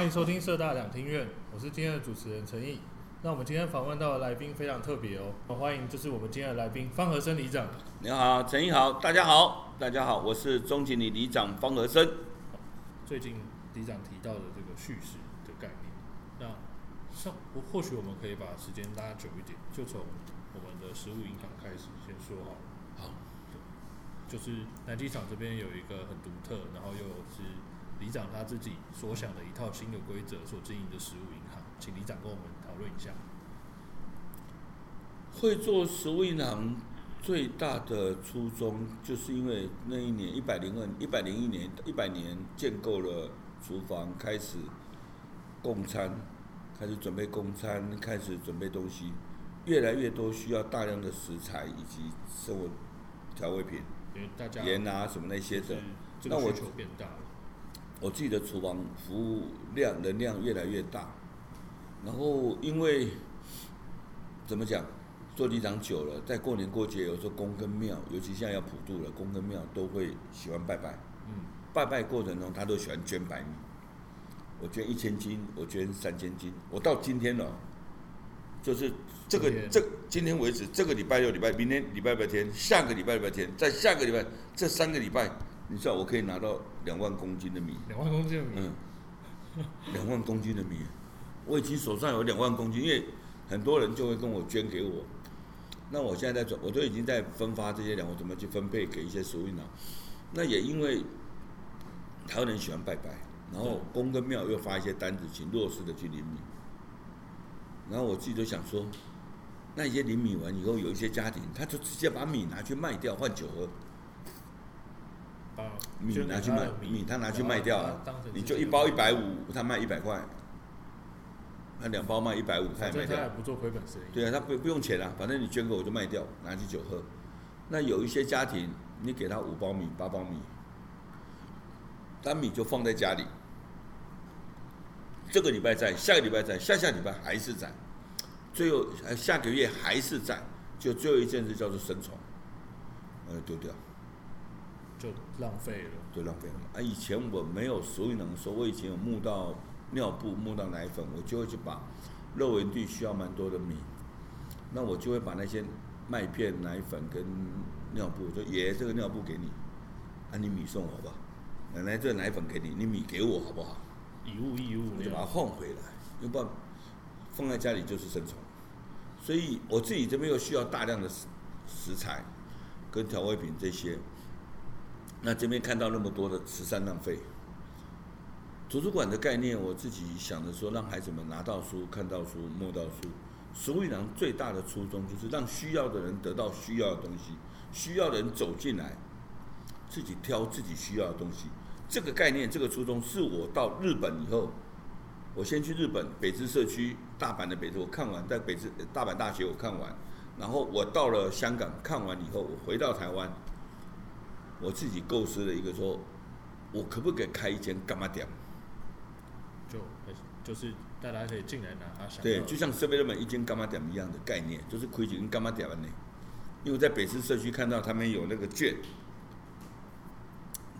欢迎收听社大两厅院，我是今天的主持人陈毅。那我们今天访问到的来宾非常特别哦，欢迎就是我们今天的来宾方和生里长。你好，陈毅好，大家好，大家好，我是中情里里长方和生。最近里长提到的这个叙事的概念，那上或或许我们可以把时间拉久一点，就从我们的食物银行开始先说好。好，就是南机场这边有一个很独特，然后又是里长他自己所想的一套新的规则所经营的食物银行，请里长跟我们讨论一下。会做食物银行最大的初衷，就是因为那一年一百零二、一百零一年、一百年建构了厨房，开始供餐，开始准备供餐，开始准备东西，越来越多需要大量的食材以及生活调味品，盐啊什么那些的，那我就变大了。我自己的厨房服务量能量越来越大，然后因为怎么讲，做地长久了，在过年过节有时候宫跟庙，尤其现在要普渡了，宫跟庙都会喜欢拜拜。嗯，拜拜过程中他都喜欢捐白米，我捐一千斤，我捐三千斤，我到今天了，就是这个这今天为止，这个礼拜六礼拜，明天礼拜拜天，下个礼拜礼拜天，在下个礼拜这三个礼拜。你知道我可以拿到两万公斤的米，两万公斤的米，嗯，两万公斤的米，我已经手上有两万公斤，因为很多人就会跟我捐给我，那我现在在转，我都已经在分发这些粮，我怎么去分配给一些食物银行？那也因为台湾人喜欢拜拜，然后公跟庙又发一些单子，请弱势的去领米，然后我自己就想说，那一些领米完以后，有一些家庭他就直接把米拿去卖掉换酒喝。米拿去卖，米他拿去卖掉了，你就一包一百五，他卖一百块，那两包卖一百五，他也卖掉。不做亏本生意。对啊，他不不用钱啊，反正你捐给我就卖掉，拿去酒喝。那有一些家庭，你给他五包米、八包米，单米就放在家里，这个礼拜在，下个礼拜在，下下礼拜还是在，最后下个月还是在，就最后一件事叫做生虫，呃，丢掉。就浪费了，就浪费了。啊，以前我没有食物银行的时候，我以前有募到尿布、募到奶粉，我就会去把肉圆地需要蛮多的米，那我就会把那些麦片、奶粉跟尿布，我说爷，这个尿布给你，啊，你米送我好不好？奶奶，这个奶粉给你，你米给我好不好？以物易物，我就把它换回来，要不然放在家里就是生虫。所以我自己这边又需要大量的食食材跟调味品这些。那这边看到那么多的慈善浪费，图书馆的概念，我自己想着说，让孩子们拿到书、看到书、摸到书。食物银行最大的初衷就是让需要的人得到需要的东西，需要的人走进来，自己挑自己需要的东西。这个概念，这个初衷是我到日本以后，我先去日本北知社区大阪的北知，我看完在北知大阪大学我看完，然后我到了香港看完以后，我回到台湾。我自己构思了一个说，我可不可以开一间干嘛店？就就是大家可以进来拿啊，对，就像 7-Eleven 一间干嘛店一样的概念，就是亏几跟干嘛店呢。因为在北市社区看到他们有那个券，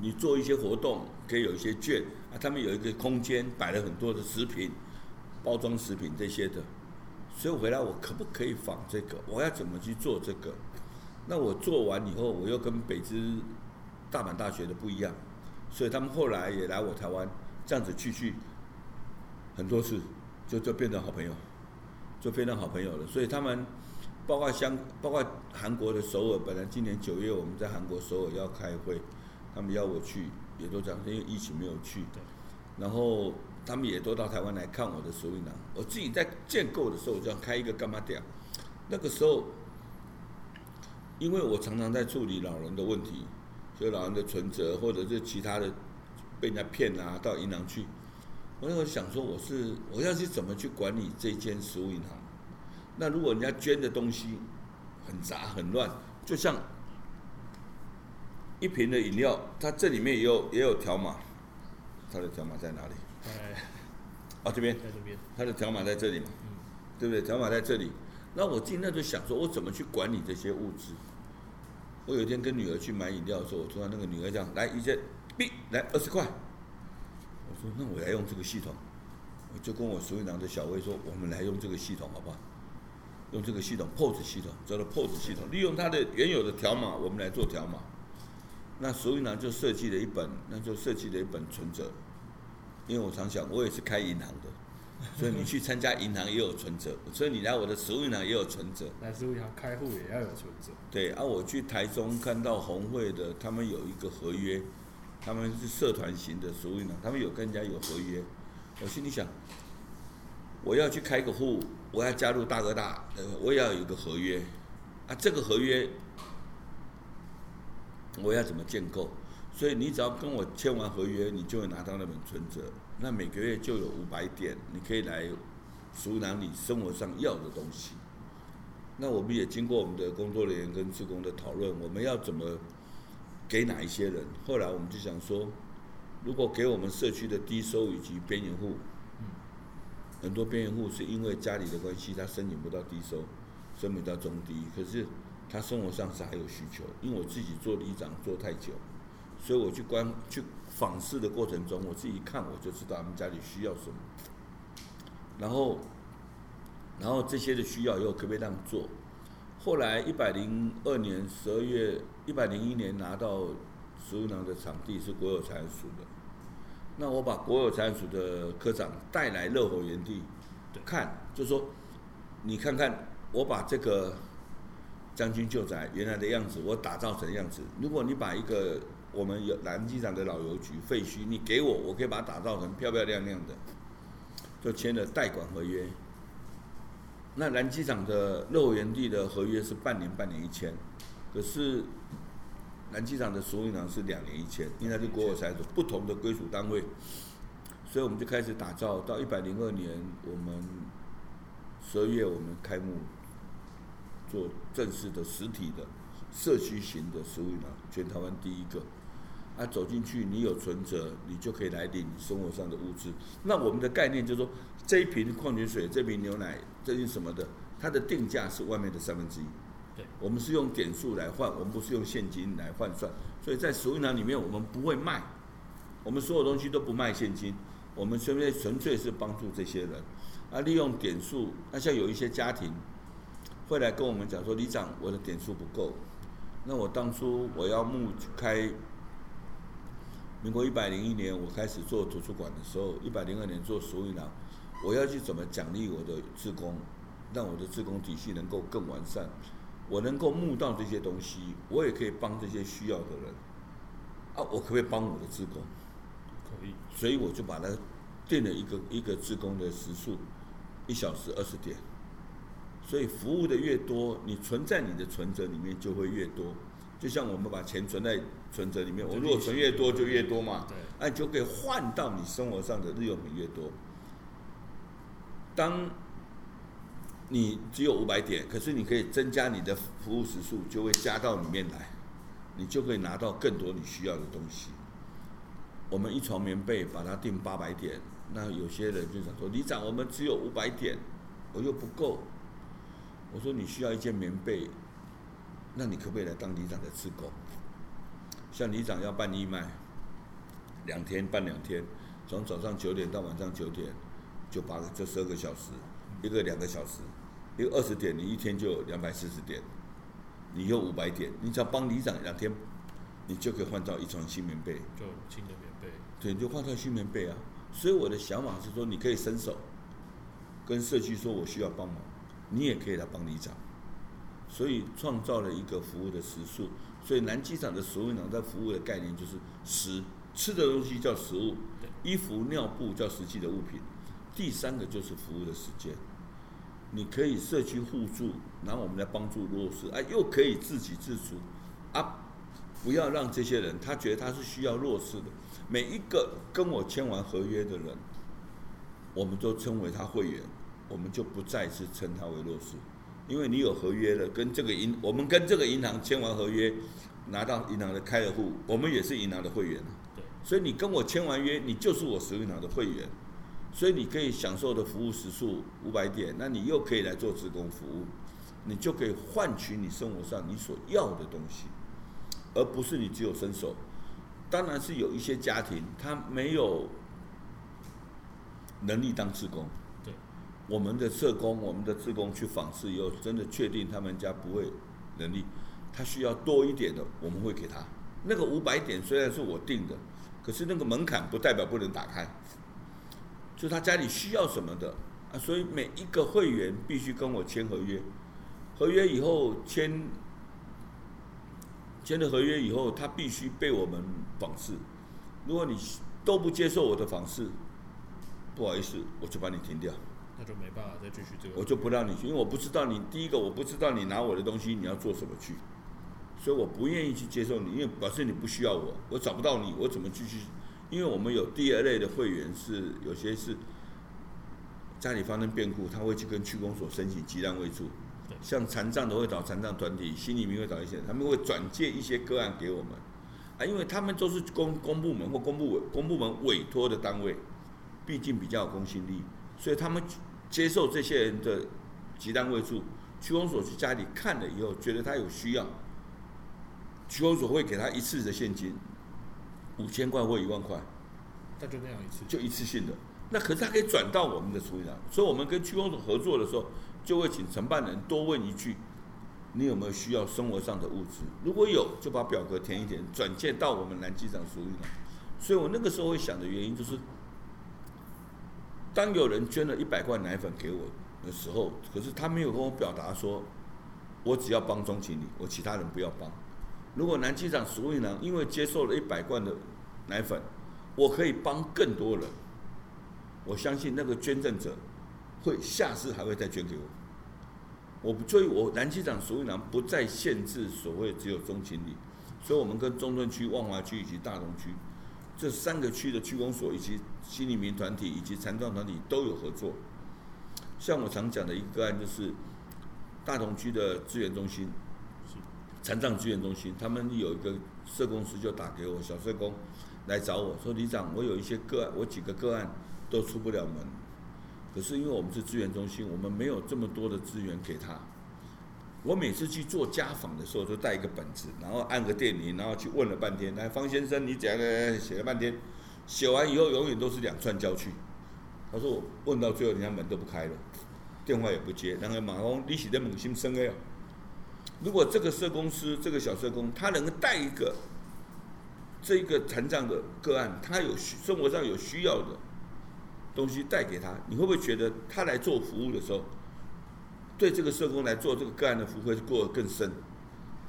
你做一些活动可以有一些券啊，他们有一个空间摆了很多的食品、包装食品这些的，所以我回来我可不可以仿这个？我要怎么去做这个？那我做完以后，我又跟北知。大阪大学的不一样，所以他们后来也来我台湾，这样子去去很多次，就就变成好朋友，就变成好朋友了。所以他们包括香，包括韩国的首尔，本来今年九月我们在韩国首尔要开会，他们邀我去，也都讲因为疫情没有去。然后他们也都到台湾来看我的食物银行。我自己在建构的时候，我就要开一个干嘛店。那个时候，因为我常常在处理老人的问题。就老人的存折，或者是其他的被人家骗啊，到银行去。我那时候想说，我是我要去怎么去管理这间食物银行？那如果人家捐的东西很杂很乱，就像一瓶的饮料，它这里面也有也有条码，它的条码在哪里？哎，啊这边，在这边，它的条码在这里嘛，嗯，对不对？条码在这里。那我今天就想说，我怎么去管理这些物资？我有一天跟女儿去买饮料的时候，我突然那个女儿讲：“来一件，B，，来二十块。”我说：“那我要用这个系统。”我就跟我食物银行的小薇说，我们来用这个系统好不好？用这个系统 POS 系统，叫做 POS 系统，利用它的原有的条码，我们来做条码。那食物银行就设计了一本，那就设计了一本存折。因为我常想，我也是开银行的，所以你去参加银行也有存折，所以你来我的食物银行也有存折。来食物银行开户也要有存折。对，啊，我去台中看到红会的，他们有一个合约，他们是社团型的食物银行，他们有跟人家有合约。我心里想，我要去开个户。我要加入大哥大，呃，我也要有一个合约，啊，这个合约我要怎么建构？所以你只要跟我签完合约，你就会拿到那本存折，那每个月就有五百点，你可以来食物银行你生活上要的东西。那我们也经过我们的工作人员跟志工的讨论，我们要怎么给哪一些人？后来我们就想说，如果给我们社区的低收以及边缘户。很多边缘户是因为家里的关系，他申请不到低收，申请到中低，可是他生活上是还有需求。因为我自己做里长做太久，所以我去观去访视的过程中，我自己一看我就知道他们家里需要什么。然后，然后这些的需要又可不可以让做？后来一百零二年十二月，一百零一年拿到食物囊的场地是国有财产署的。那我把国有财产署的科长带来乐活园地，看，就说，你看看，我把这个将军旧宅原来的样子，我打造成样子。如果你把一个我们有南机场的老邮局废墟，你给我，我可以把它打造成漂漂亮亮的，就签了代管合约。那南机场的乐园地的合约是半年半年一签，可是。南机场的食物银行是两年一签，因为它是国有财产不同的归属单位，所以我们就开始打造。到一百零二年，我们十二月我们开幕做正式的实体的社区型的食物银行，全台湾第一个。啊，走进去你有存折，你就可以来领生活上的物资。那我们的概念就是说，这一瓶矿泉水、这瓶牛奶、这瓶什么的，它的定价是外面的三分之一。我们是用点数来换，我们不是用现金来换算，所以在食物银行里面，我们不会卖，我们所有东西都不卖现金，我们纯粹纯粹是帮助这些人，啊，利用点数，那像有一些家庭会来跟我们讲说，里长，我的点数不够，那我当初我要募开，民国一百零一年我开始做图书馆的时候，一百零二年做食物银行，我要去怎么奖励我的职工，让我的职工体系能够更完善。我能够募到这些东西，我也可以帮这些需要的人。啊，我可不可以帮我的职工？可以。所以我就把它定了一个一个职工的时数，一小时二十点。所以服务的越多，你存在你的存折里面就会越多。就像我们把钱存在存折里面，我如果存越多就越多嘛。对。那你就可以换到你生活上的日用品越多。当你只有五百点，可是你可以增加你的服务时数，就会加到里面来，你就可以拿到更多你需要的东西。我们一床棉被把它定八百点，那有些人就想说，里长，我们只有五百点，我又不够。我说你需要一件棉被，那你可不可以来当里长的志工？像里长要办义卖，两天办两天，从早上九点到晚上九点，就八个，就十二个小时，一个两个小时。一个二十点，你一天就有两百四十点，你有五百点，你只要帮里长两天，你就可以换到一床新棉被，就新的棉被，对，你就换套新棉被啊。所以我的想法是说，你可以伸手跟社区说，我需要帮忙，你也可以来帮里长。所以创造了一个服务的时数。所以南机场的食物银行在服务的概念就是食，吃的东西叫食物，衣服尿布叫实际的物品，第三个就是服务的时间。你可以社区互助，然后我们来帮助弱势，啊，又可以自给自足，啊，不要让这些人他觉得他是需要弱势的。每一个跟我签完合约的人，我们都称为他会员，我们就不再次称他为弱势，因为你有合约了，跟这个银，我们跟这个银行签完合约，拿到银行的开了户，我们也是银行的会员，所以你跟我签完约，你就是我食物银行的会员。所以你可以享受的服务时数五百点，那你又可以来做职工服务，你就可以换取你生活上你所要的东西，而不是你只有伸手。当然是有一些家庭他没有能力当职工。我们的社工、我们的志工去访视以后，真的确定他们家不会能力，他需要多一点的，我们会给他。那个五百点虽然是我定的，可是那个门槛不代表不能打开，就他家里需要什么的啊，所以每一个会员必须跟我签合约，合约以后签。签了合约以后，他必须被我们访视。如果你都不接受我的访视，不好意思，我就把你停掉。那就没办法再继续这个。我就不让你去，因为我不知道你第一个，我不知道你拿我的东西你要做什么去，所以我不愿意去接受你，因为表示你不需要我，我找不到你，我怎么继续？因为我们有第二类的会员是有些是家里发生变故，他会去跟区公所申请急难慰助。像残障的会找残障团体，心理民会找一些，他们会转借一些个案给我们，啊，因为他们都是公公部门或公部委公部门委托的单位，毕竟比较有公信力，所以他们接受这些人的急难慰助，区公所去家里看了以后，觉得他有需要，区公所会给他一次的现金，五千块或一万块，那就那样一次，就一次性的，那可是他可以转到我们的处理上，所以我们跟区公所合作的时候。就会请承办人多问一句：“你有没有需要生活上的物资？如果有，就把表格填一填，转介到我们南机场属于哪。所以我那个时候会想的原因就是，当有人捐了一百罐奶粉给我的时候，可是他没有跟我表达说，我只要帮钟情理，我其他人不要帮。如果南机场属于哪，因为接受了一百罐的奶粉，我可以帮更多人。我相信那个捐赠者。”会下次还会再捐给我，我不，所以我南机场属于囊不再限制所谓只有钟情理，所以我们跟中正区、万华区以及大同区这三个区的区公所以及新移民团体以及残障团体都有合作。像我常讲的一个案就是大同区的资源中心，残障资源中心，他们有一个社工师就打给我，小社工来找我说：“李长，我有一些个案，我几个个案都出不了门。”可是因为我们是资源中心，我们没有这么多的资源给他。我每次去做家访的时候，都带一个本子，然后按个电铃，然后去问了半天。来，方先生，你怎样呢写了半天，写完以后永远都是两串交去。他说我问到最后，人家门都不开了，电话也不接。然后马工，你写的猛心生哎。如果这个社工师，这个小社工，他能够带一个这一个残障的个案，他有需生活上有需要的。东西带给他，你会不会觉得他来做服务的时候，对这个社工来做这个个案的服务会过得更深？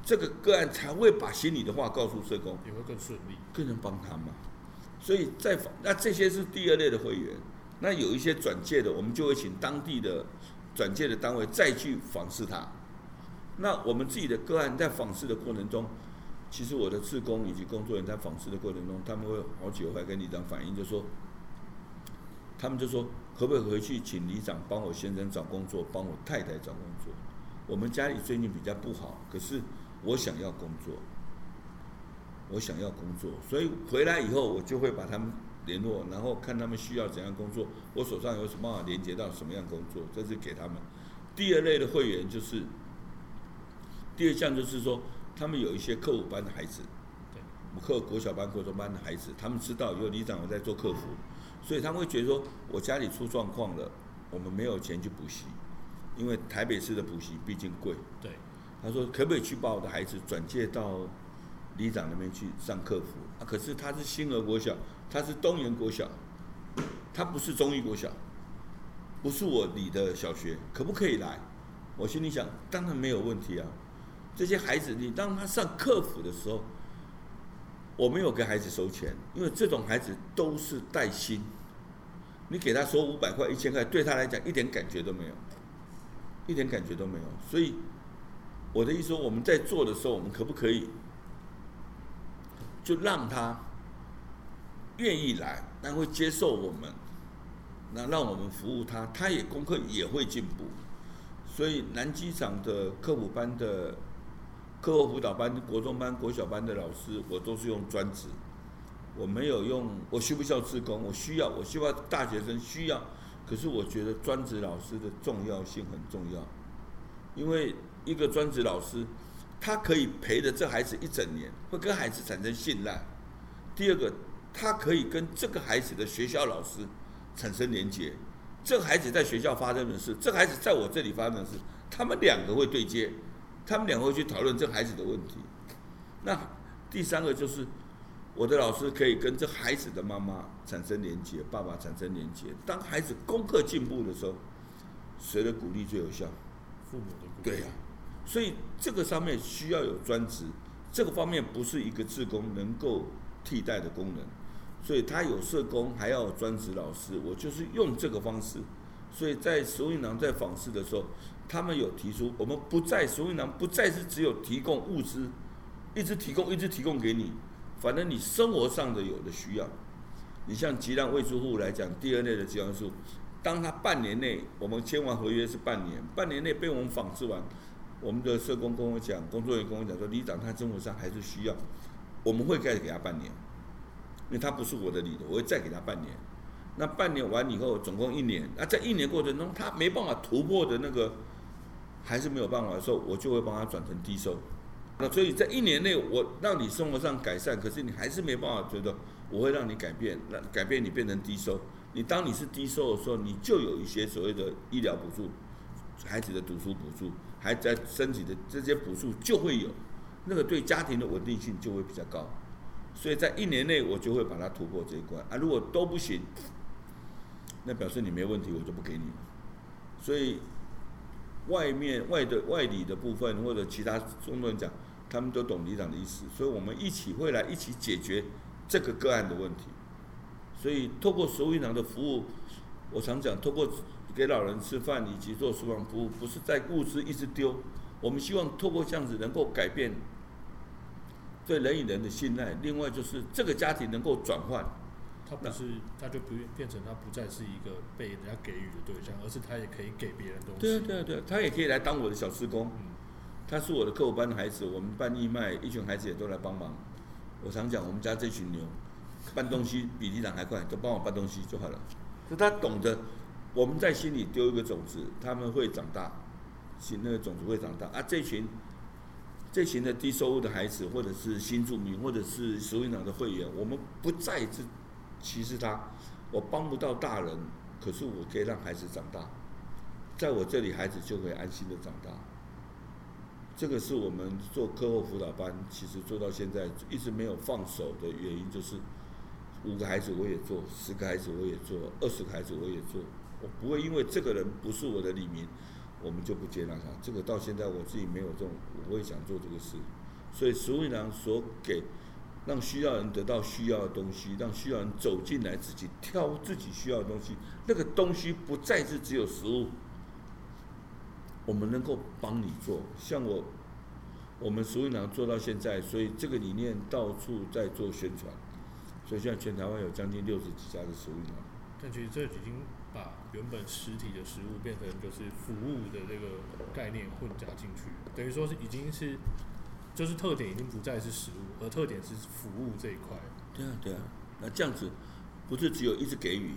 这个个案才会把心里的话告诉社工，也会更顺利，更能帮他嘛。所以在那这些是第二类的会员，那有一些转介的，我们就会请当地的转介的单位再去访视他。那我们自己的个案在访视的过程中，其实我的志工以及工作人员在访视的过程中，他们会好几回来跟里长反映，就说。他们就说，可不可以回去请里长帮我先生找工作，帮我太太找工作？我们家里最近比较不好，可是我想要工作，我想要工作，所以回来以后我就会把他们联络，然后看他们需要怎样工作，我手上有什么办法连接到什么样工作，这是给他们。第二类的会员就是，第二项就是说，他们有一些课辅班的孩子，对，课国小班、国中班的孩子，他们知道有里长我在做课辅。所以他们会觉得说，我家里出状况了，我们没有钱去补习，因为台北市的补习毕竟贵。对，他说可不可以去把我的孩子转介到里长那边去上课辅？啊，可是他是新俄国小，他是东园国小，他不是中义国小，不是我里的小学，可不可以来？我心里想，当然没有问题啊。这些孩子，你当他上课辅的时候。我没有给孩子收钱，因为这种孩子都是带薪，你给他收五百块、一千块，对他来讲一点感觉都没有，一点感觉都没有。所以我的意思说，我们在做的时候，我们可不可以就让他愿意来，然后会接受我们，那让我们服务他，他也功课也会进步。所以南机场的科普班的。课后辅导班、国中班、国小班的老师，我都是用专职，我没有用。我需不需要自工？我需要，我希望大学生需要。可是我觉得专职老师的重要性很重要，因为一个专职老师，他可以陪着这孩子一整年，会跟孩子产生信赖。第二个，他可以跟这个孩子的学校老师产生连结。这个孩子在学校发生的事，这个孩子在我这里发生的事，他们两个会对接，他们两个会去讨论这孩子的问题。那第三个就是，我的老师可以跟这孩子的妈妈产生连接，爸爸产生连接。当孩子功课进步的时候，谁的鼓励最有效？父母的鼓励。对呀、啊，所以这个上面需要有专职，这个方面不是一个志工能够替代的功能。所以他有社工，还要有专职老师。我就是用这个方式。所以在食物银行在访视的时候，他们有提出，我们不再食物银行不再是只有提供物资，一直提供，一直提供给你。反正你生活上的有的需要，你像急难未出户来讲，第二类的急难数，当他半年内我们签完合约是半年，半年内被我们访视完，我们的社工跟我讲，工作人员跟我讲说，里长他生活上还是需要，我们会再给他半年。因为他不是我的里的，我会再给他半年。那半年完以后，总共一年。那在一年过程中，他没办法突破的那个，还是没有办法的时候，我就会帮他转成低收。那所以在一年内，我让你生活上改善，可是你还是没办法觉得，我会让你改变，让改变你变成低收。你当你是低收的时候，你就有一些所谓的医疗补助、孩子的读书补助，还在升级的这些补助就会有，那个对家庭的稳定性就会比较高。所以在一年内，我就会把它突破这一关啊！如果都不行，那表示你没问题，我就不给你。所以外面外的外里的部分或者其他中国人讲，他们都懂里长的意思，所以我们一起会来一起解决这个个案的问题。所以透过收银行的服务，我常讲，透过给老人吃饭以及做厨房服务，不是在物资一直丢，我们希望透过这样子能够改变。对人与人的信赖，另外就是这个家庭能够转换，他不是，他就不变成他不再是一个被人家给予的对象，而是他也可以给别人东西。对对对，他也可以来当我的小志工。嗯，他是我的客户班的孩子，我们办义卖，一群孩子也都来帮忙。我常讲，我们家这群牛搬东西比里长还快，都帮我搬东西就好了。就他懂得，我们在心里丢一个种子，他们会长大，心那个种子会长大啊，这群。这群的低收入的孩子，或者是新住民，或者是食物银行的会员，我们不再是歧视他。我帮不到大人，可是我可以让孩子长大，在我这里，孩子就可以安心的长大。这个是我们做课后辅导班，其实做到现在一直没有放手的原因，就是五个孩子我也做，十个孩子我也做，二十个孩子我也做，我不会因为这个人不是我的里民。我们就不接纳他，这个到现在我自己没有这种，我会想做这个事，所以食物银行所给，让需要人得到需要的东西，让需要人走进来自己挑自己需要的东西，那个东西不再是只有食物，我们能够帮你做，像我，我们食物银行做到现在，所以这个理念到处在做宣传，所以现在全台湾有将近六十几家的食物银行，但其实这已经。把原本实体的食物变成就是服务的这个概念混杂进去，等于说是已经是，就是特点已经不再是食物，而特点是服务这一块。对啊，对啊，那这样子不是只有一直给予，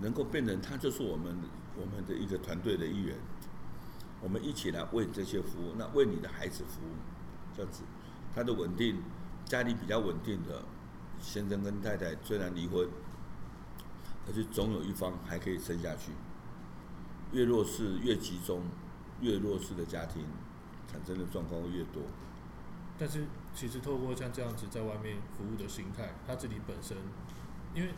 能够变成他就是我们我们的一个团队的一员，我们一起来为这些服务，那为你的孩子服务，这样子，他的稳定，家里比较稳定的先生跟太太虽然离婚。可是总有一方还可以撑下去。越弱势越集中，越弱势的家庭产生的状况会越多。但是其实透过像这样子在外面服务的心态，他自己本身，因为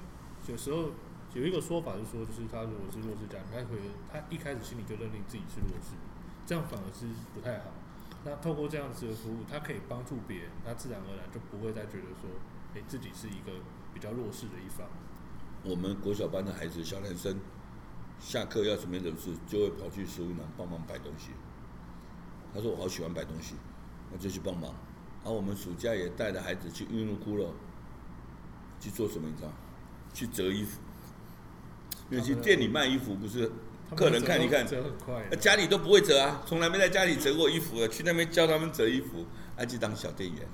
有时候有一个说法是说，就是他如果是弱势家庭，他会他一开始心里就认定自己是弱势，这样反而是不太好。那透过这样子的服务，他可以帮助别人，他自然而然就不会再觉得说，哎，自己是一个比较弱势的一方。我们国小班的孩子，小男生，下课要是没什么事，就会跑去食物银帮忙摆东西。他说：“我好喜欢摆东西，那就去帮忙。”然后我们暑假也带着孩子去运入骷髅，去做什么？你知道？去折衣服。因为去店里卖衣服，不是客人看一看，折很快。家里都不会折啊，从来没在家里折过衣服的，去那边教他们折衣服，还去当小店员。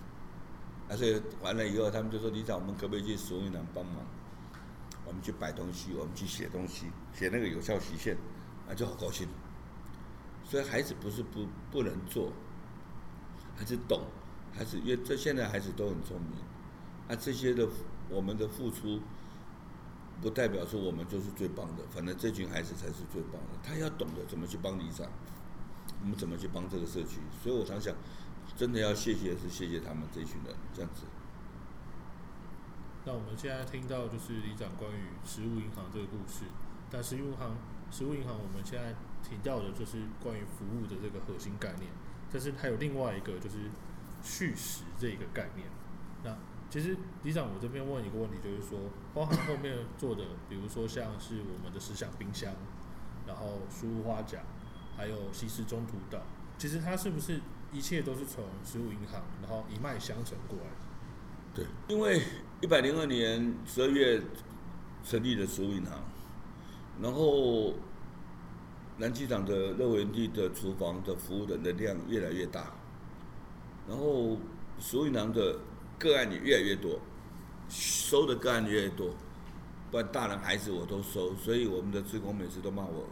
啊，所以完了以后，他们就说：“李长，我们可不可以去食物银行帮忙？”我们去摆东西，我们去写东西，写那个有效期限，啊就好高兴。所以孩子不是不不能做，还是懂，孩子因为这现在孩子都很聪明，啊，这些的我们的付出，不代表说我们就是最棒的，反正这群孩子才是最棒的。他要懂得怎么去帮里长，我们怎么去帮这个社区。所以我常想，真的要谢谢是谢谢他们这群人这样子。那我们现在听到就是里长关于食物银行这个故事，但食物银行，食物银行我们现在提到的就是关于服务的这个核心概念，但是还有另外一个就是去食这个概念。那其实李长，我这边问一个问题，就是说，包含后面做的，比如说像是我们的思想冰箱，然后书屋花甲，还有西式中途岛，其实它是不是一切都是从食物银行，然后一脉相承过来？对，因为一百零二年十二月成立的食物银行，然后南机场的乐园地的厨房的服务的能量越来越大，然后食物银行的个案也越来越多，收的个案越来越多，不然大人孩子我都收，所以我们的职工每次都骂我，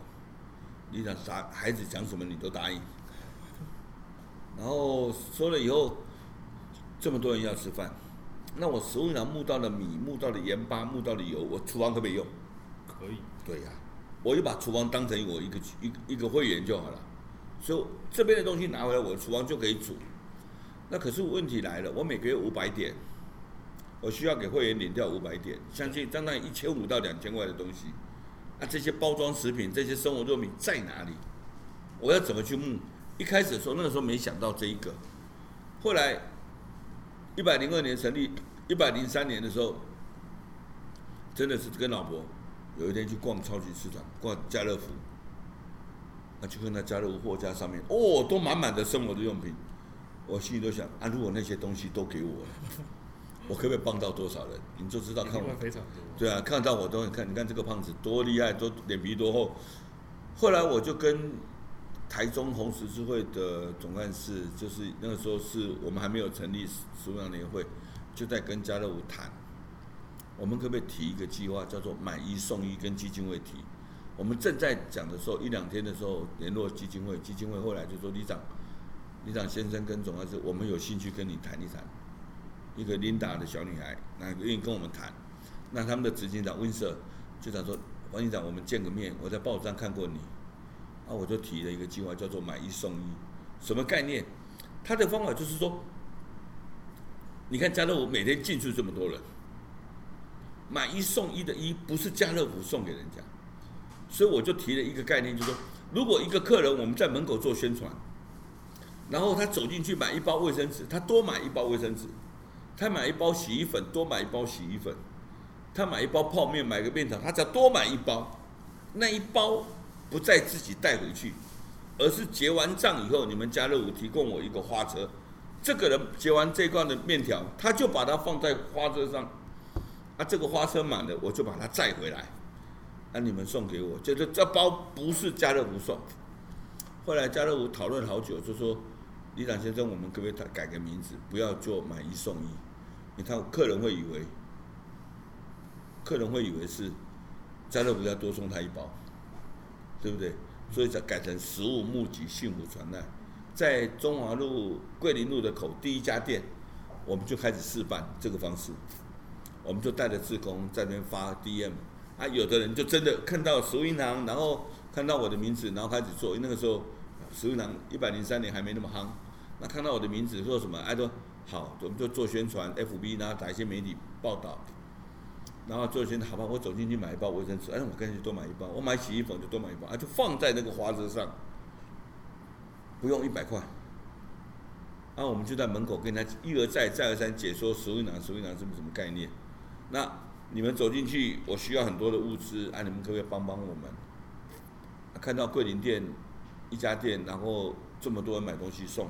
你想啥孩子讲什么你都答应，然后收了以后，这么多人要吃饭。那我食物银行募到的米、募到的盐巴、募到的油，我厨房可不可以用？可以。对呀、啊，我就把厨房当成我一个一个一个会员就好了。所以这边的东西拿回来，我厨房就可以煮。那可是问题来了，我每个月五百点，我需要给会员领掉五百点，将近相当于一千五到两千块的东西。那这些包装食品、这些生活用品在哪里？我要怎么去募？一开始的时候，那个时候没想到这一个，后来。一百零二年成立，一百零三年的时候，真的是跟老婆有一天去逛超级市场，逛家乐福，那就看那家乐福货架上面，哦，都满满的生活的用品，我心里都想啊，如果那些东西都给我，我可不可以帮到多少人？你就知道看我，对啊，看到我都很看，你看这个胖子多厉害，多脸皮多厚。后来我就跟。台中红十字会的总干事，就是那个时候是我们还没有成立食物银行联会，就在跟家乐福谈，我们可不可以提一个计划，叫做买一送一，跟基金会提。我们正在讲的时候，一两天的时候联络基金会，基金会后来就说，李长，里长先生跟总干事，我们有兴趣跟你谈一谈。一个琳达的小女孩，那愿意跟我们谈，那他们的执行长温瑟就想说，王局长，我们见个面，我在报纸上看过你。啊，我就提了一个计划，叫做买一送一，什么概念？他的方法就是说，你看家乐福每天进去这么多人，买一送一的“一”不是家乐福送给人家，所以我就提了一个概念，就是说，如果一个客人我们在门口做宣传，然后他走进去买一包卫生纸，他多买一包卫生纸；他买一包洗衣粉，多买一包洗衣粉；他买一包泡面，买个面条，他只要多买一包，那一包。不再自己带回去，而是结完账以后，你们家乐福提供我一个花车，这个人结完这罐的面条，他就把它放在花车上，啊，这个花车满了，我就把它载回来，啊，你们送给我，就是这包不是家乐福送。后来家乐福讨论好久，就说，李长先生，我们可不可以改改个名字，不要做买一送一？你看客人会以为，客人会以为是家乐福要多送他一包。对不对？所以才改成食物募集幸福传爱，在中华路桂林路的口第一家店，我们就开始示范这个方式。我们就带着志工在那边发 DM，啊，有的人就真的看到食物银行，然后看到我的名字，然后开始做。因为那个时候食物银行一百零三年还没那么夯，那看到我的名字说什么？哎，说好，我们就做宣传，FB 然后打一些媒体报道。然后做宣传好吧，我走进去买一包卫生纸，哎，我干脆多买一包。我买洗衣粉就多买一包，啊，就放在那个花车上，不用一百块。然后我们就在门口跟他一而再再而三解说食物银行，食物银行是什么什么概念。那你们走进去，我需要很多的物资，啊，你们可不可以帮帮我们？看到桂林店一家店，然后这么多人买东西送，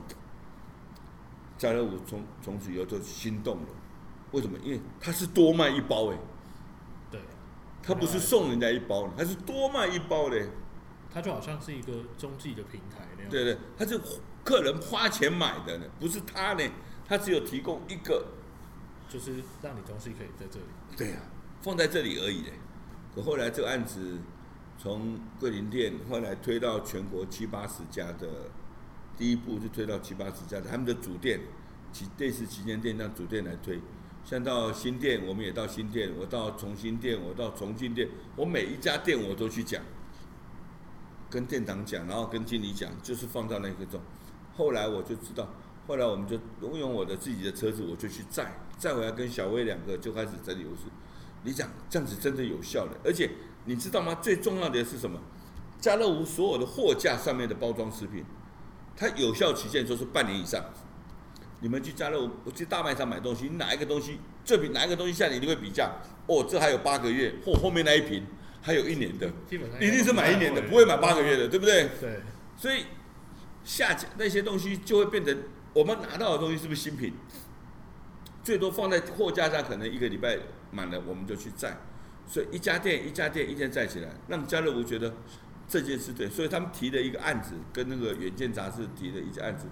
家乐福从从此以后就心动了。为什么？因为他是多卖一包哎。他不是送人家一包，他是多卖一包嘞。他就好像是一个中继的平台那样。对对，他是客人花钱买的呢，不是他呢，他只有提供一个，就是让你东西可以在这里。对呀、啊，放在这里而已嘞。可后来这个案子从桂林店后来推到全国七八十家的，第一步就推到七八十家他们的主店，其类似旗舰店让主店来推。像到新店，我们也到新店，我到重新店，我到重庆店，我每一家店我都去讲，跟店长讲，然后跟经理讲，就是放到那个中。后来我就知道，后来我们就拥有我的自己的车子，我就去载，载回来跟小薇两个就开始整理物资。你讲这样子真的有效的，而且你知道吗？最重要的是什么？家乐福所有的货架上面的包装食品，它有效期限就是半年以上。你们去家乐福，我去大卖场买东西，哪一个东西，这瓶哪一个东西下你一定会比价。哦，这还有八个月，或后面那一瓶还有一年的，基本上一定是买一年的，不会买八个月的，对不对？对。所以下架那些东西就会变成我们拿到的东西是不是新品？最多放在货架上，可能一个礼拜满了，我们就去载。所以一家店一家店一天载起来，让家乐福觉得这件事对。所以他们提了一个案子，跟那个《远见》杂志提了一个案子。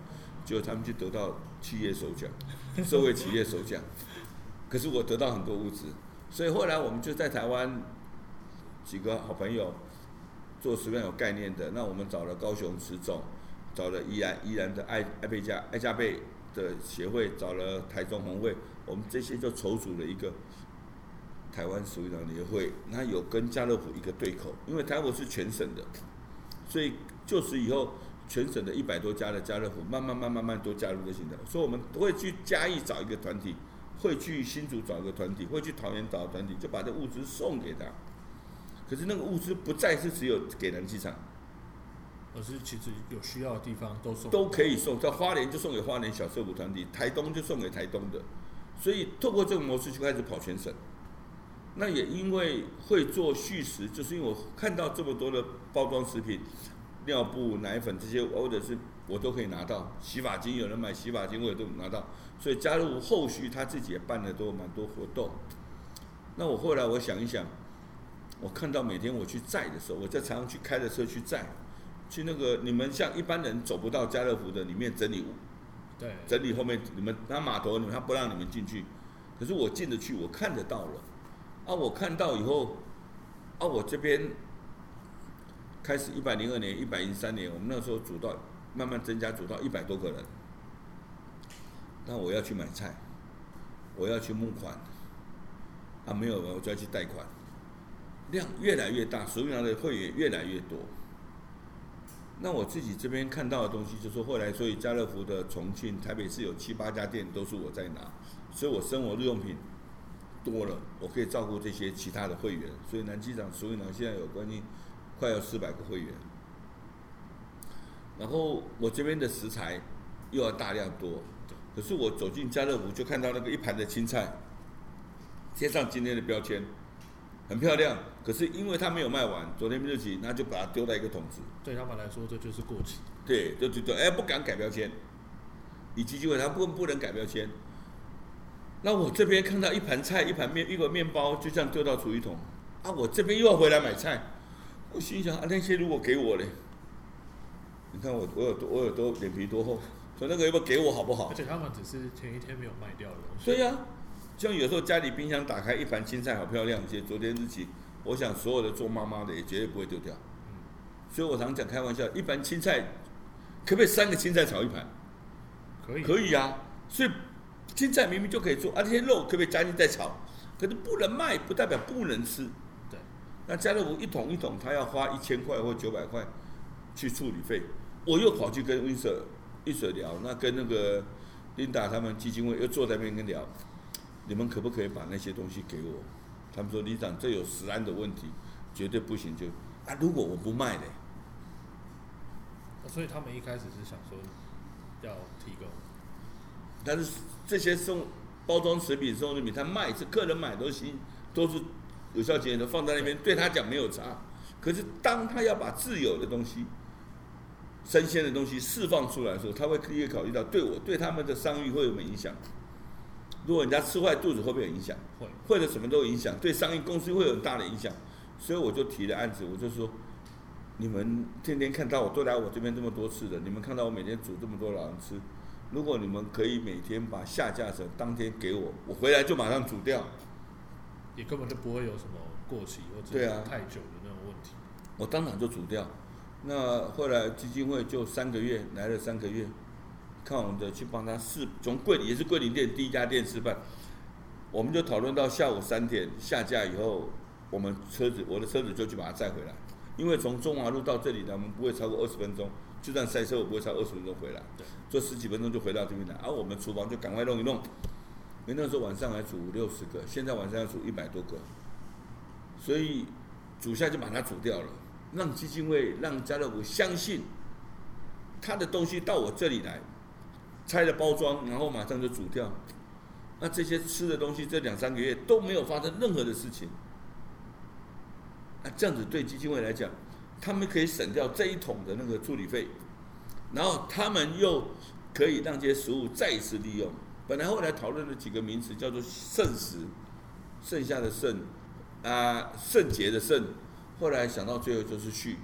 结果他们就得到企业首奖，社会企业首奖。可是我得到很多物资，所以后来我们就在台湾几个好朋友做食品有概念的，那我们找了高雄慈总，找了宜兰宜兰的爱爱贝家爱家贝的协会，找了台中红会，我们这些就筹组了一个台湾食品联会，那有跟家乐福一个对口，因为台湾是全省的，所以就此以后。全省的一百多家的家乐福，慢慢慢慢慢都加入这行的，所以我们不会去嘉义找一个团体，会去新竹找一个团体，会去桃园找团体，就把这物资送给他。可是那个物资不再是只有给南机场，而是其实有需要的地方都送，都可以送。在花莲就送给花莲小社福团体，台东就送给台东的。所以透过这个模式就开始跑全省。那也因为会做续食，就是因为我看到这么多的包装食品。尿布、奶粉这些，或者是我都可以拿到。洗发精有人买洗发精，我也都拿到。所以加入后续他自己也办了都蛮多活动。那我后来我想一想，我看到每天我去载的时候，我在常常去开着车去载，去那个你们像一般人走不到家乐福的里面整理物，对，整理后面你们那码头，你们他不让你们进去，可是我进得去，我看得到了。啊，我看到以后，啊，我这边。开始一百零二年、一百零三年，我们那时候组到慢慢增加，组到一百多个人。那我要去买菜，我要去募款，啊没有，我就要去贷款，量越来越大，所以拿的会员越来越多。那我自己这边看到的东西，就是说后来，所以家乐福的重庆、台北市有七八家店都是我在拿，所以我生活日用品多了，我可以照顾这些其他的会员。所以南机场、所以呢现在有将近。快要四百个会员，然后我这边的食材又要大量多，可是我走进家乐福就看到那个一盘的青菜，贴上今天的标签，很漂亮，可是因为它没有卖完，昨天日期，那就把它丢在一个桶子。对他们来说，这就是过期。对，就就就哎，不敢改标签，以及机会他不不能改标签。那我这边看到一盘菜、一盘面、一个面包，就这样丢到厨余桶，啊，我这边又要回来买菜。我心想啊，那些如果给我嘞，你看我我有多我有多脸皮多厚，说那个要不要给我好不好？而且他们只是前一天没有卖掉的东西。对呀、啊，像有时候家里冰箱打开一盘青菜好漂亮，写昨天日期，我想所有的做妈妈的也绝对不会丢掉。嗯，所以我常讲开玩笑，一盘青菜可不可以三个青菜炒一盘？可以，可以啊。所以青菜明明就可以做，而、啊、这些肉可不可以加进再炒？可是不能卖，不代表不能吃。对那家乐福一桶一桶，他要花一千块或九百块去处理费，我又跑去跟 Winsor 一水聊，那跟那个 Linda 他们基金会又坐在那边跟聊，你们可不可以把那些东西给我？他们说李长这有十安的问题，绝对不行就啊，如果我不卖呢？所以他们一开始是想说要提供，但是这些送包装食品、送食品，他卖是客人买东西都是。有效期限的放在那边，对他讲没有差。可是当他要把自有的东西、生鲜的东西释放出来的时候，他会第一个考虑到对我、对他们的商誉会有没有影响？如果人家吃坏肚子会不会有影响？会，或者什么都有影响，对商业公司会有很大的影响。所以我就提了案子，我就说：你们天天看到我都来我这边这么多次的，你们看到我每天煮这么多老人吃，如果你们可以每天把下架者当天给我，我回来就马上煮掉。也根本就不会有什么过期或者太久的那种问题。啊、我当场就煮掉。那后来基金会就三个月来了三个月，看我们的去帮他试，从桂林也是桂林店第一家店示范，我们就讨论到下午三点下架以后，我们车子我的车子就去把它载回来，因为从中华路到这里呢，我们不会超过二十分钟，就算塞车我不会超二十分钟回来，坐十几分钟就回到这边来，而、啊、我们厨房就赶快弄一弄，因为那时候晚上还煮五六十个，现在晚上要煮一百多个，所以煮下就把它煮掉了，让基金会让家乐福相信，他的东西到我这里来，拆了包装，然后马上就煮掉。那这些吃的东西，这两三个月都没有发生任何的事情。那这样子对基金会来讲，他们可以省掉这一桶的那个处理费，然后他们又可以让这些食物再一次利用。本来后来讨论了几个名词，叫做“剩食”，剩下的剩啊，圣洁的圣，后来想到最后就是续，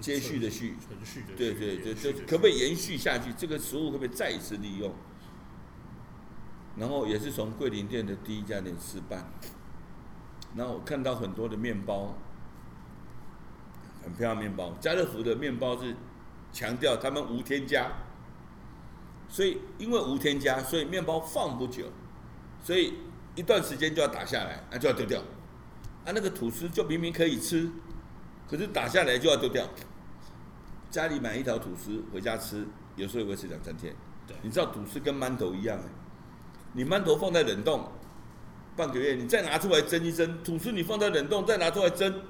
接续的续，对对对，就可不可以延续下去？这个食物可不可以再一次利用？然后也是从桂林店的第一家店失败，然后我看到很多的面包，很漂亮面包。家乐福的面包是强调他们无添加，所以因为无添加，所以面包放不久，所以一段时间就要打下来，那就要丢掉。啊，那个吐司就明明可以吃，可是打下来就要丢掉。家里买一条吐司回家吃，有时候也会吃两三天。你知道吐司跟馒头一样。你馒头放在冷冻半个月，你再拿出来蒸一蒸；吐司你放在冷冻再拿出来蒸，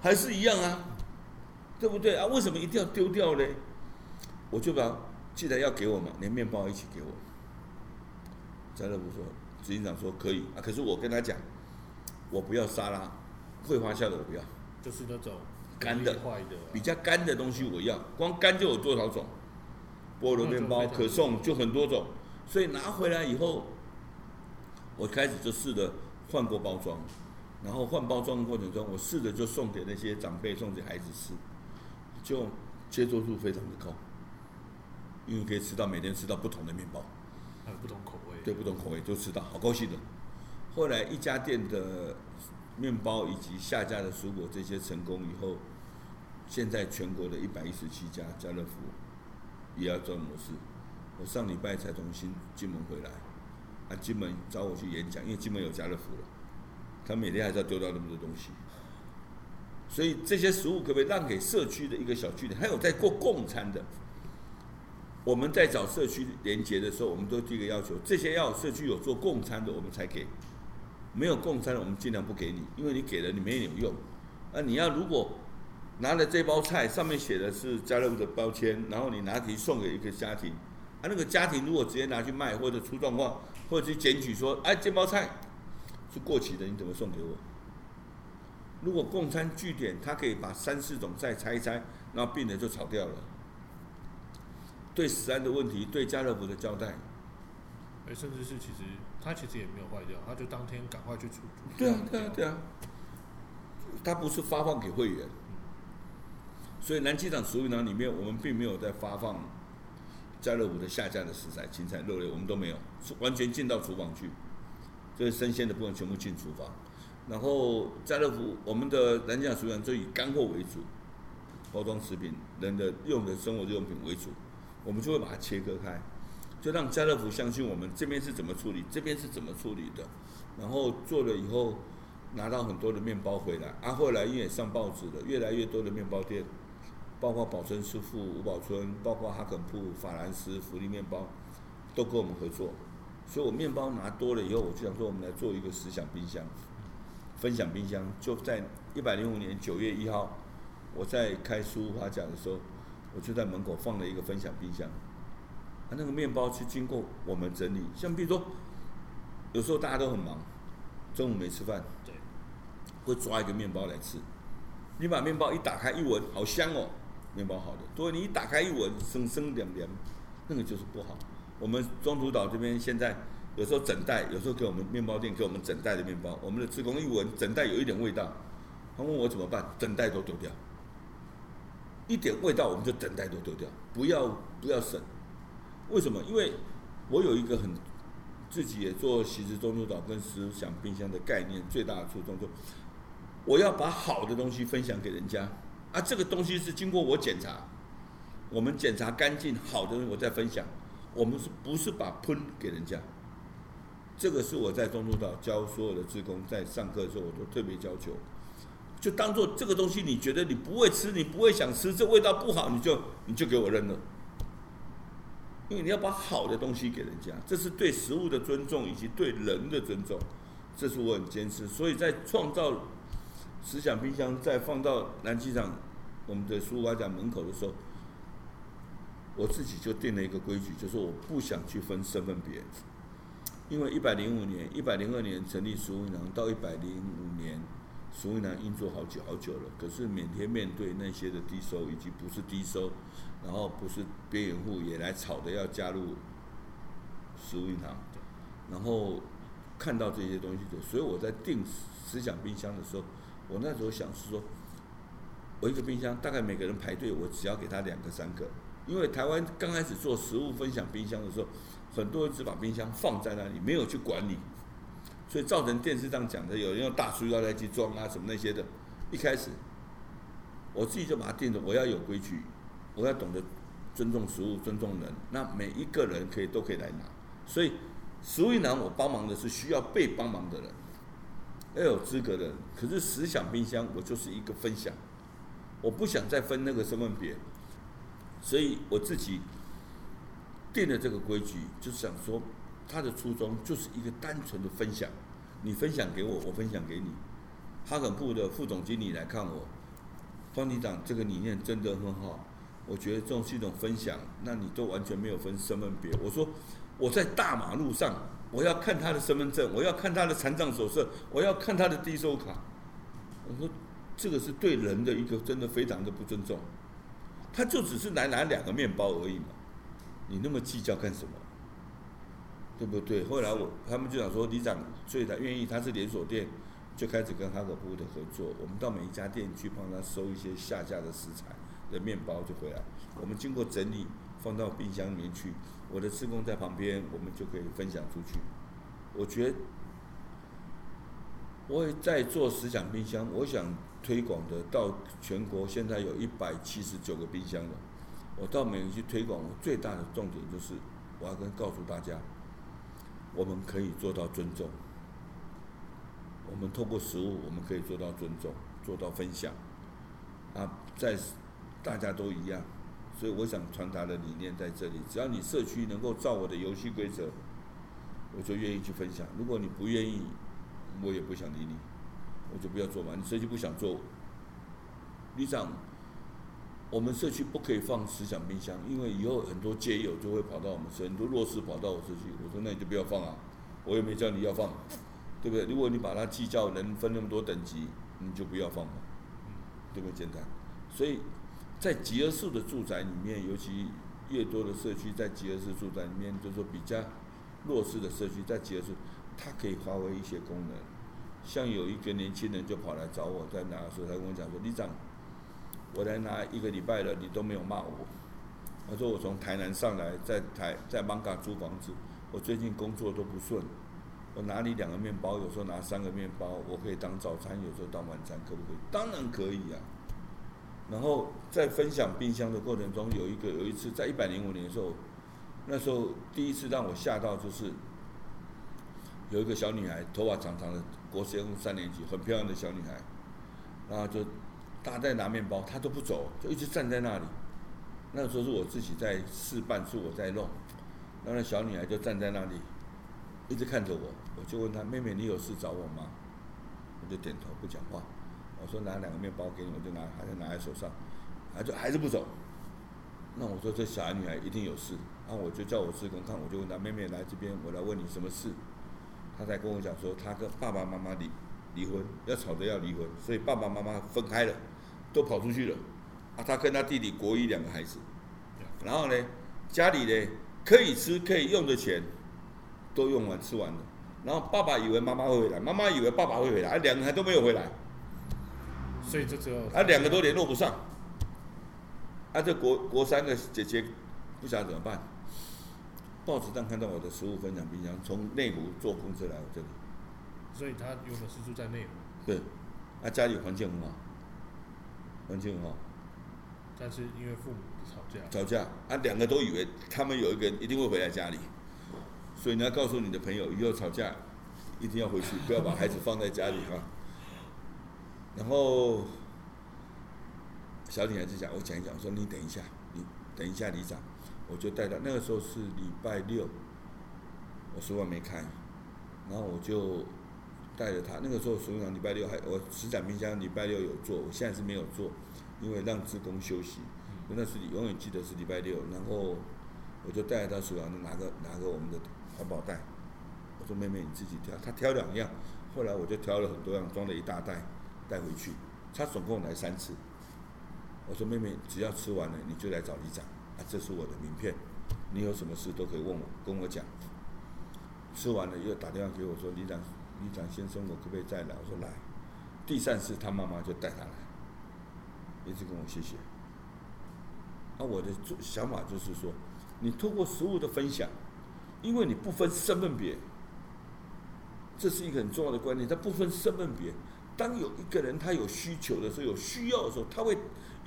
还是一样，啊，对不对啊？为什么一定要丢掉呢？我就把既然要给我嘛，连面包一起给我。家乐福说，执行长说可以啊，可是我跟他讲，我不要沙拉，会发酵的我不要，就是那种干的，比较干的东西我要，光干就有多少种，菠萝面包可颂就很多种。所以拿回来以后，我开始就试着换过包装，然后换包装的过程中，我试着就送给那些长辈、送给孩子吃，就接受度非常的高，因为可以吃到每天吃到不同的面包，还有不同口味，对，不同口味都吃到，好高兴的。后来一家店的面包以及下架的蔬果这些成功以后，现在全国的一百一十七家家乐福也要做模式。我上礼拜才从新金门回来，啊，金门找我去演讲，因为金门有家乐福了，他每天还是要丢掉那么多东西，所以这些食物可不可以让给社区的一个小据点？还有在过共餐的，我们在找社区连接的时候，我们都第一个要求，这些要社区有做共餐的，我们才给，没有共餐的，我们尽量不给你，因为你给了你没有用，啊，你要如果拿了这包菜，上面写的是家乐福的标签，然后你拿去送给一个家庭。啊，那个家庭如果直接拿去卖，或者出状况，或者去检举说，哎，这包菜是过期的，你怎么送给我？如果供餐据点，他可以把三四种菜拆一拆，然后病人就炒掉了。对食安的问题，对家乐福的交代，哎，甚至是其实他其实也没有坏掉，他就当天赶快去处理。对啊，对啊，对啊，他不是发放给会员，所以南机场食物银行里面，我们并没有在发放。家乐福的下架的食材，芹菜、肉类，我们都没有，是完全进到厨房去。对生鲜的部分全部进厨房。然后家乐福，我们的南京食品就以干货为主，包装食品、人的用的生活用品为主，我们就会把它切割开，就让家乐福相信我们这边是怎么处理，这边是怎么处理的。然后做了以后，拿到很多的面包回来，啊，后来因为也上报纸了，越来越多的面包店。包括宝春师傅、吴宝春，包括哈肯铺、法兰斯、福利面包，都跟我们合作。所以我面包拿多了以后，我就想说，我们来做一个思想冰箱，分享冰箱。就在一百零五年九月一号，我在开书法奖的时候，我就在门口放了一个分享冰箱。啊，那个面包是经过我们整理，像比如说，有时候大家都很忙，中午没吃饭，对，会抓一个面包来吃。你把面包一打开一闻，好香哦。面包好的，所以你一打开一闻，生生凉凉，那个就是不好。我们中途岛这边现在有时候整袋，有时候给我们面包店给我们整袋的面包，我们的职工一闻，整袋有一点味道，他问我怎么办，整袋都丢掉。一点味道我们就整袋都丢掉，不要不要省。为什么？因为我有一个很自己也做喜食中途岛跟十享冰箱的概念，最大的初衷就我要把好的东西分享给人家。啊，这个东西是经过我检查，我们检查干净好的，我再分享。我们是不是把喷给人家？这个是我在中途岛教所有的职工，在上课的时候我都特别要求，就当做这个东西，你觉得你不会吃，你不会想吃，这味道不好，你就你就给我扔了。因为你要把好的东西给人家，这是对食物的尊重以及对人的尊重，这是我很坚持。所以在创造思想冰箱，在放到南机场我们的苏花甲门口的时候，我自己就定了一个规矩，就是我不想去分身份别。因为一百零五年、一百零二年成立食物银行，到一百零五年，食物银行运作好久好久了。可是每天面对那些的低收以及不是低收。然后不是边缘户也来吵的要加入食物银行，然后看到这些东西的，所以我在定思想冰箱的时候，我那时候想是说，我一个冰箱大概每个人排队，我只要给他两个三个，因为台湾刚开始做食物分享冰箱的时候，很多人只把冰箱放在那里，没有去管理，所以造成电视上讲的有人用大塑料袋去装啊什么那些的，一开始我自己就把它定的，我要有规矩。我要懂得尊重食物，尊重人。那每一个人可以都可以来拿，所以食物银行我帮忙的是需要被帮忙的人，要有资格的人。可是思想冰箱我就是一个分享，我不想再分那个身份别，所以我自己定了这个规矩，就是想说他的初衷就是一个单纯的分享，你分享给我，我分享给你。哈肯部的副总经理来看我，方局长这个理念真的很好。我觉得这种是一种分享，那你都完全没有分身份别。我说我在大马路上，我要看他的身份证，我要看他的残障手册，我要看他的低收卡。我说这个是对人的一个真的非常的不尊重。他就只是来拿两个面包而已嘛，你那么计较干什么？对不对？后来我他们就想说，李长所以他愿意，他是连锁店，就开始跟哈可夫的合作，我们到每一家店去帮他收一些下架的食材。的面包就回来，我们经过整理，放到冰箱里面去。我的职工在旁边，我们就可以分享出去。我觉得我也在做思想冰箱，我想推广的到全国，现在有一百七十九个冰箱了。我到每个去推广，我最大的重点就是我要跟告诉大家，我们可以做到尊重。我们透过食物，我们可以做到尊重，做到分享。啊，在。大家都一样，所以我想传达的理念在这里。只要你社区能够照我的游戏规则，我就愿意去分享。如果你不愿意，我也不想理你，我就不要做嘛。你社区不想做，里长，我们社区不可以放思想冰箱，因为以后很多街友就会跑到我们社区，很多弱势跑到我社区。我说那你就不要放啊，我也没叫你要放，对不对？如果你把它计较人分那么多等级，你就不要放嘛，对不对？简单，所以。在集合式的住宅里面，尤其越多的社区在集合式住宅里面，就是说比较弱势的社区，在集合式，它可以发挥一些功能。像有一个年轻人就跑来找我，在拿的时候，他跟我讲说：“李长，我来拿一个礼拜了，你都没有骂我。”他说：“我从台南上来，在台在艋舺租房子，我最近工作都不顺。我拿你两个面包，有时候拿三个面包，我可以当早餐，有时候当晚餐，可不可以？当然可以呀、啊。”然后在分享冰箱的过程中，有一个有一次在一百零五年的时候，那时候第一次让我吓到，就是有一个小女孩，头发长长的，国中三年级，很漂亮的小女孩，然后就大家在拿面包，她都不走，就一直站在那里。那个时候是我自己在试办，是我在弄，然后那小女孩就站在那里，一直看着我，我就问她：“妹妹，你有事找我吗？”我就点头不讲话。我说拿两个面包给你，我就拿，还是拿在手上，还就还是不走。那我说这小女孩一定有事，然后我就叫我志工看，我就问她妹妹来这边，我来问你什么事。他才跟我讲说，他跟爸爸妈妈离离婚，要吵着要离婚，所以爸爸妈妈分开了，都跑出去了。啊，他跟他弟弟国一两个孩子，然后呢，家里呢可以吃可以用的钱都用完吃完了，然后爸爸以为妈妈会回来，妈妈以为爸爸会回来，啊，两个还都没有回来。所以这时候，啊，两个都联络不上，啊，这国国三的姐姐不晓得怎么办。报纸上看到我的食物分享冰箱，从内湖坐公车来我这里。所以他原本是住在内湖。对，啊，家里环境很好，环境很好。但是因为父母吵架。吵架，啊，两个都以为他们有一个人一定会回来家里，所以你要告诉你的朋友，以后吵架一定要回去，不要把孩子放在家里哈。然后小女孩就讲，我讲一讲，我说你等一下，你等一下，里长，我就带到。那个时候是礼拜六，我书馆没开，然后我就带着他。那个时候书馆礼拜六还我十盏冰箱礼拜六有做，我现在是没有做，因为让职工休息。那是永远记得是礼拜六，然后我就带着他书馆拿个拿个我们的。环保袋，我说妹妹你自己挑，她挑两样，后来我就挑了很多样，装了一大袋带回去。他总共来三次，我说妹妹只要吃完了你就来找里长，这是我的名片，你有什么事都可以问我跟我讲。吃完了又打电话给我说李长李长先生我可不可以再来？我说来。第三次他妈妈就带他来，一直跟我谢谢。那我的想法就是说，你透过食物的分享。因为你不分身份别，这是一个很重要的观念。他不分身份别，当有一个人他有需求的时候，有需要的时候，他会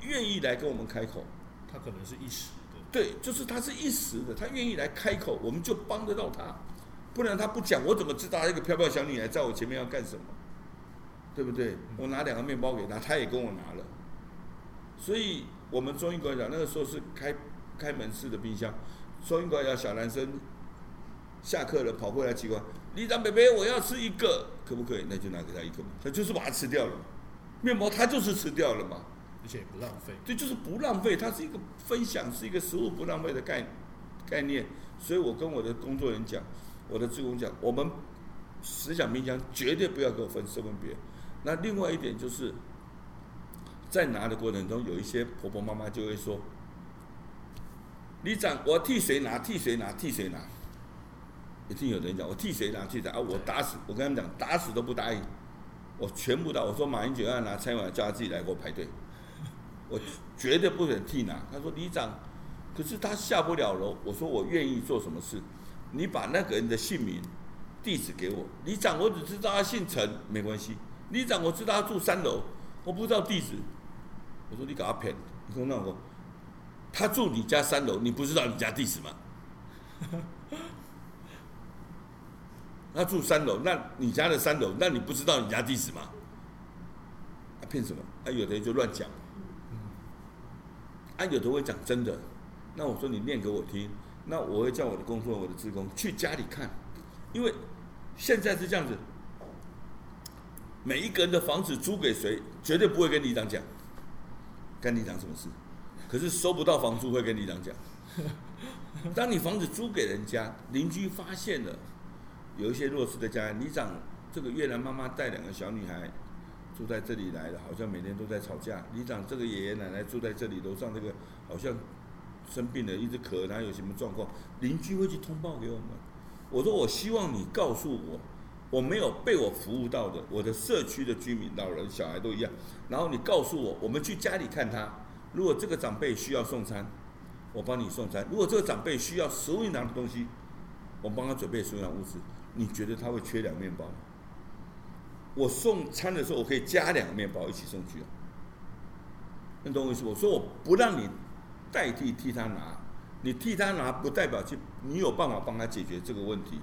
愿意来跟我们开口。他可能是一时。对，就是他是一时的，他愿意来开口，我们就帮得到他。不然他不讲，我怎么知道一个飘飘小女孩在我前面要干什么？对不对？我拿两个面包给他，他也跟我拿了。所以我们中医馆讲，那个时候是开开门式的冰箱，中医馆讲小男生。下课了，跑过来奇怪，李长北北，我要吃一个，可不可以？那就拿给他一个嘛，他就是把它吃掉了，面包他就是吃掉了嘛，而且也不浪费。对，就是不浪费，它是一个分享，是一个食物不浪费的概概念。所以我跟我的工作人员讲，我的志工讲，我们十响冰箱绝对不要给我分身份别。那另外一点就是，在拿的过程中，有一些婆婆妈妈就会说，里长，我替谁拿？替谁拿？替谁拿？一定有人讲，我替谁拿去的啊？我打死，我跟他们讲，打死都不答应。我全部打，我说马英九要拿，蔡英文叫他自己来给我排队。我绝对不肯替拿。他说李长，可是他下不了楼。我说我愿意做什么事，你把那个人的姓名、地址给我。李长，我只知道他姓陈，没关系。李长，我知道他住三楼，我不知道地址。我说你搞他骗，你说那我，他住你家三楼，你不知道你家地址吗？他住三楼，那你家的三楼，那你不知道你家地址吗？他骗什么？啊，有的人就乱讲，啊，有的会讲真的。那我说你念给我听，那我会叫我的工作人、我的职工去家里看，因为现在是这样子，每一个人的房子租给谁，绝对不会跟里长讲，跟里长什么事？可是收不到房租会跟里长讲。当你房子租给人家，邻居发现了。有一些弱势的家庭，里长这个越南妈妈带两个小女孩住在这里来了，好像每天都在吵架。里长这个爷爷奶奶住在这里，楼上这个好像生病了，一直咳，然后有什么状况？邻居会去通报给我们。我说我希望你告诉我，我没有被我服务到的，我的社区的居民、老人、小孩都一样。然后你告诉我，我们去家里看他。如果这个长辈需要送餐，我帮你送餐；如果这个长辈需要食物拿的东西，我帮他准备食物上物资。你觉得他会缺两面包？我送餐的时候，我可以加两个面包一起送去啊。你懂我意思？我说我不让你代替替他拿，你替他拿不代表去你有办法帮他解决这个问题。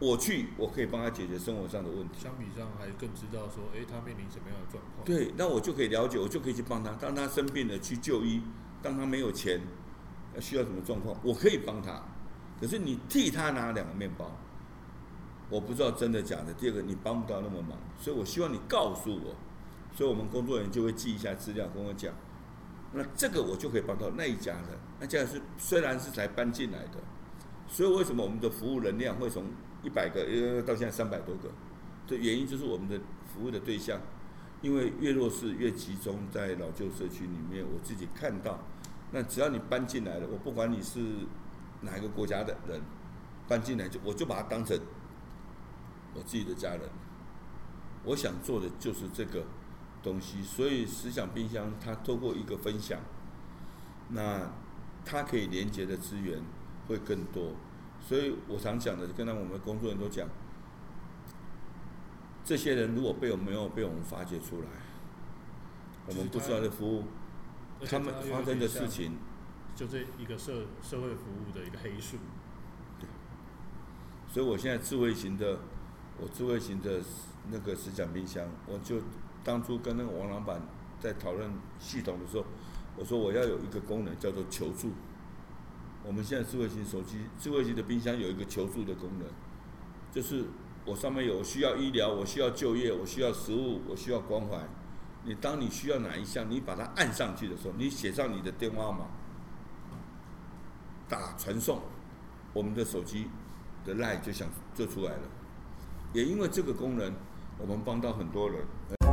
我去，我可以帮他解决生活上的问题。相比上，还更知道说，哎，他面临什么样的状况？对，那我就可以了解，我就可以去帮他。当他生病了去就医，当他没有钱，需要什么状况，我可以帮他。可是你替他拿两个面包。我不知道真的假的。第二个，你帮不到那么忙，所以我希望你告诉我，所以我们工作人员就会记一下资料跟我讲，那这个我就可以帮到那一家人。那家是虽然是才搬进来的，所以为什么我们的服务能量会从一百个呃到现在三百多个？这原因就是我们的服务的对象，因为越弱势越集中在老旧社区里面。我自己看到，那只要你搬进来了，我不管你是哪一个国家的人，搬进来就我就把它当成。我自己的家人，我想做的就是这个东西，所以思想冰箱它透过一个分享，那它可以连接的资源会更多，所以我常讲的，跟他我们工作人员都讲，这些人如果被我们没有被我们发掘出来，我们不知道的服务，他们发生的事情，就这一个社社会服务的一个黑数。对所以我现在智慧型的，我智慧型的那个石奖冰箱，我就当初跟那个王老板在讨论系统的时候，我说我要有一个功能叫做求助。我们现在智慧型手机、智慧型的冰箱有一个求助的功能，就是我上面有需要医疗，我需要就业，我需要食物，我需要关怀。你当你需要哪一项，你把它按上去的时候，你写上你的电话号码，打传送，我们的手机的 line 就想就出来了。也因为这个功能，我们帮到很多人。